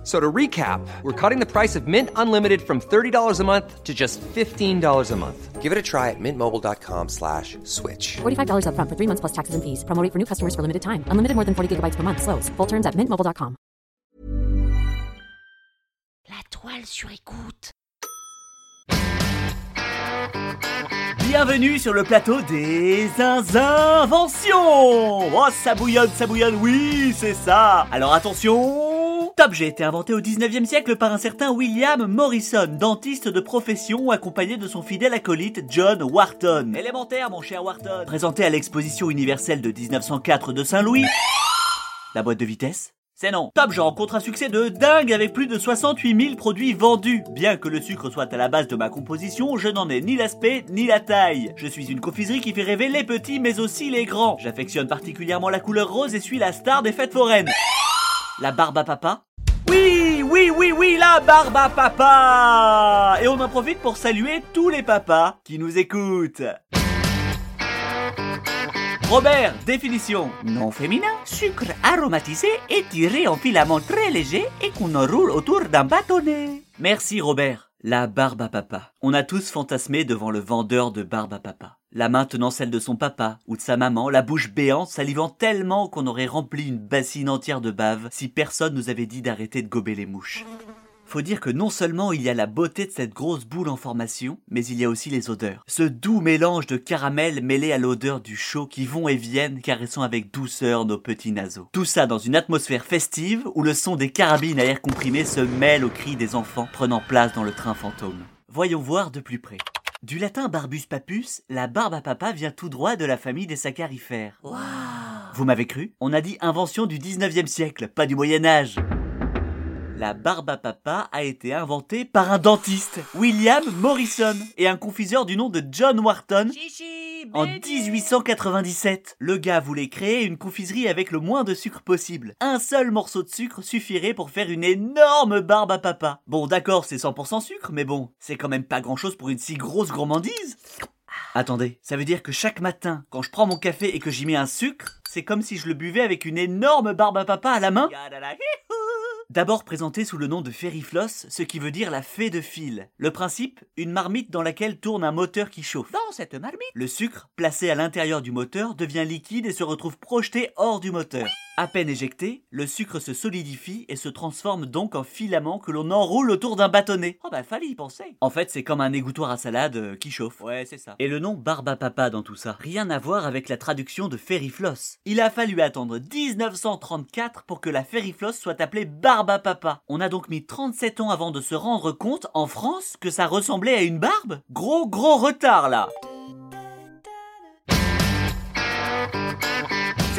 F- So to recap, we're cutting the price of Mint Unlimited from $30 a month to just $15 a month. Give it a try at mintmobile.com slash switch. $45 upfront for three months plus taxes and fees. Promo rate for new customers for limited time. Unlimited more than 40 gigabytes per month. Slows. Full terms at mintmobile.com. La toile sur écoute. Bienvenue sur le plateau des inventions Oh, ça bouillonne, ça bouillonne, oui, c'est ça Alors attention Top G a été inventé au 19e siècle par un certain William Morrison, dentiste de profession accompagné de son fidèle acolyte John Wharton. Élémentaire, mon cher Wharton Présenté à l'exposition universelle de 1904 de Saint-Louis. La boîte de vitesse? C'est non. Top Jean rencontre un succès de dingue avec plus de 68 000 produits vendus. Bien que le sucre soit à la base de ma composition, je n'en ai ni l'aspect ni la taille. Je suis une confiserie qui fait rêver les petits mais aussi les grands. J'affectionne particulièrement la couleur rose et suis la star des fêtes foraines. La barbe à papa? Oui, oui, oui, oui, la barbe à papa Et on en profite pour saluer tous les papas qui nous écoutent. Robert, définition. Non féminin, sucre aromatisé étiré en filament très léger et qu'on enroule autour d'un bâtonnet. Merci Robert. La barbe à papa. On a tous fantasmé devant le vendeur de barbe à papa. La main tenant celle de son papa ou de sa maman, la bouche béante, salivant tellement qu'on aurait rempli une bassine entière de bave si personne nous avait dit d'arrêter de gober les mouches. Faut dire que non seulement il y a la beauté de cette grosse boule en formation, mais il y a aussi les odeurs. Ce doux mélange de caramel mêlé à l'odeur du chaud qui vont et viennent caressant avec douceur nos petits naseaux. Tout ça dans une atmosphère festive où le son des carabines à air comprimé se mêle aux cris des enfants prenant place dans le train fantôme. Voyons voir de plus près. Du latin barbus papus, la barbe à papa vient tout droit de la famille des saccharifères. Vous m'avez cru? On a dit invention du 19e siècle, pas du Moyen Âge. La barbe à papa a été inventée par un dentiste, William Morrison, et un confiseur du nom de John Wharton en 1897. Le gars voulait créer une confiserie avec le moins de sucre possible. Un seul morceau de sucre suffirait pour faire une énorme barbe à papa. Bon d'accord, c'est 100% sucre, mais bon, c'est quand même pas grand chose pour une si grosse gourmandise. Attendez, ça veut dire que chaque matin, quand je prends mon café et que j'y mets un sucre, c'est comme si je le buvais avec une énorme barbe à papa à la main? D'abord présenté sous le nom de Ferrifloss, ce qui veut dire la fée de fil. Le principe, une marmite dans laquelle tourne un moteur qui chauffe. Dans cette marmite, le sucre, placé à l'intérieur du moteur, devient liquide et se retrouve projeté hors du moteur. À peine éjecté, le sucre se solidifie et se transforme donc en filament que l'on enroule autour d'un bâtonnet. Oh bah fallait y penser. En fait, c'est comme un égouttoir à salade euh, qui chauffe. Ouais, c'est ça. Et le nom barbe à papa dans tout ça, rien à voir avec la traduction de Ferrifloss. Il a fallu attendre 1934 pour que la Ferrifloss soit appelée barbe à papa. On a donc mis 37 ans avant de se rendre compte en France que ça ressemblait à une barbe. Gros gros retard là.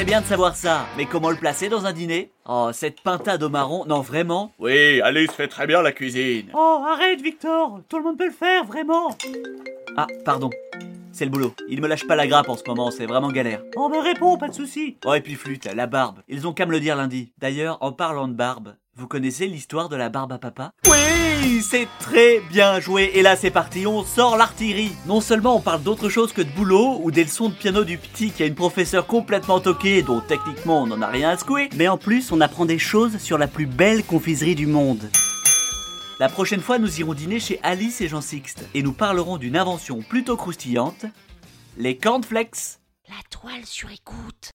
C'est bien de savoir ça, mais comment le placer dans un dîner? Oh, cette pintade au marron, non vraiment? Oui, Alice fait très bien la cuisine. Oh, arrête Victor, tout le monde peut le faire, vraiment Ah, pardon. C'est le boulot. Il me lâche pas la grappe en ce moment, c'est vraiment galère. Oh, bah réponds, pas de souci. Oh, et puis flûte, la barbe. Ils ont qu'à me le dire lundi. D'ailleurs, en parlant de barbe, vous connaissez l'histoire de la barbe à papa? Oui, c'est très bien joué. Et là, c'est parti, on sort l'artillerie. Non seulement on parle d'autre chose que de boulot ou des leçons de piano du petit qui a une professeure complètement toquée dont techniquement on n'en a rien à secouer, mais en plus on apprend des choses sur la plus belle confiserie du monde. La prochaine fois, nous irons dîner chez Alice et Jean Sixte et nous parlerons d'une invention plutôt croustillante, les cornflakes. La toile sur écoute.